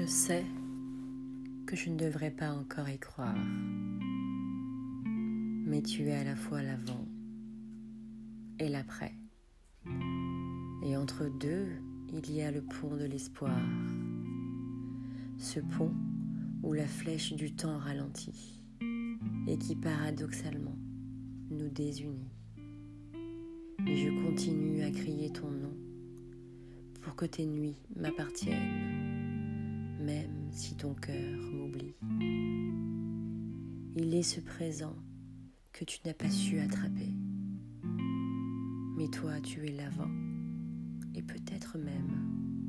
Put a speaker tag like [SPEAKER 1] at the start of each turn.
[SPEAKER 1] sais que je ne devrais pas encore y croire, mais tu es à la fois l'avant et l'après. Et entre deux, il y a le pont de l'espoir, ce pont où la flèche du temps ralentit et qui paradoxalement nous désunit. Et je continue à crier ton nom pour que tes nuits m'appartiennent, même si ton cœur m'oublie. Il est ce présent que tu n'as pas su attraper. Mais toi, tu es l'avant et peut-être même.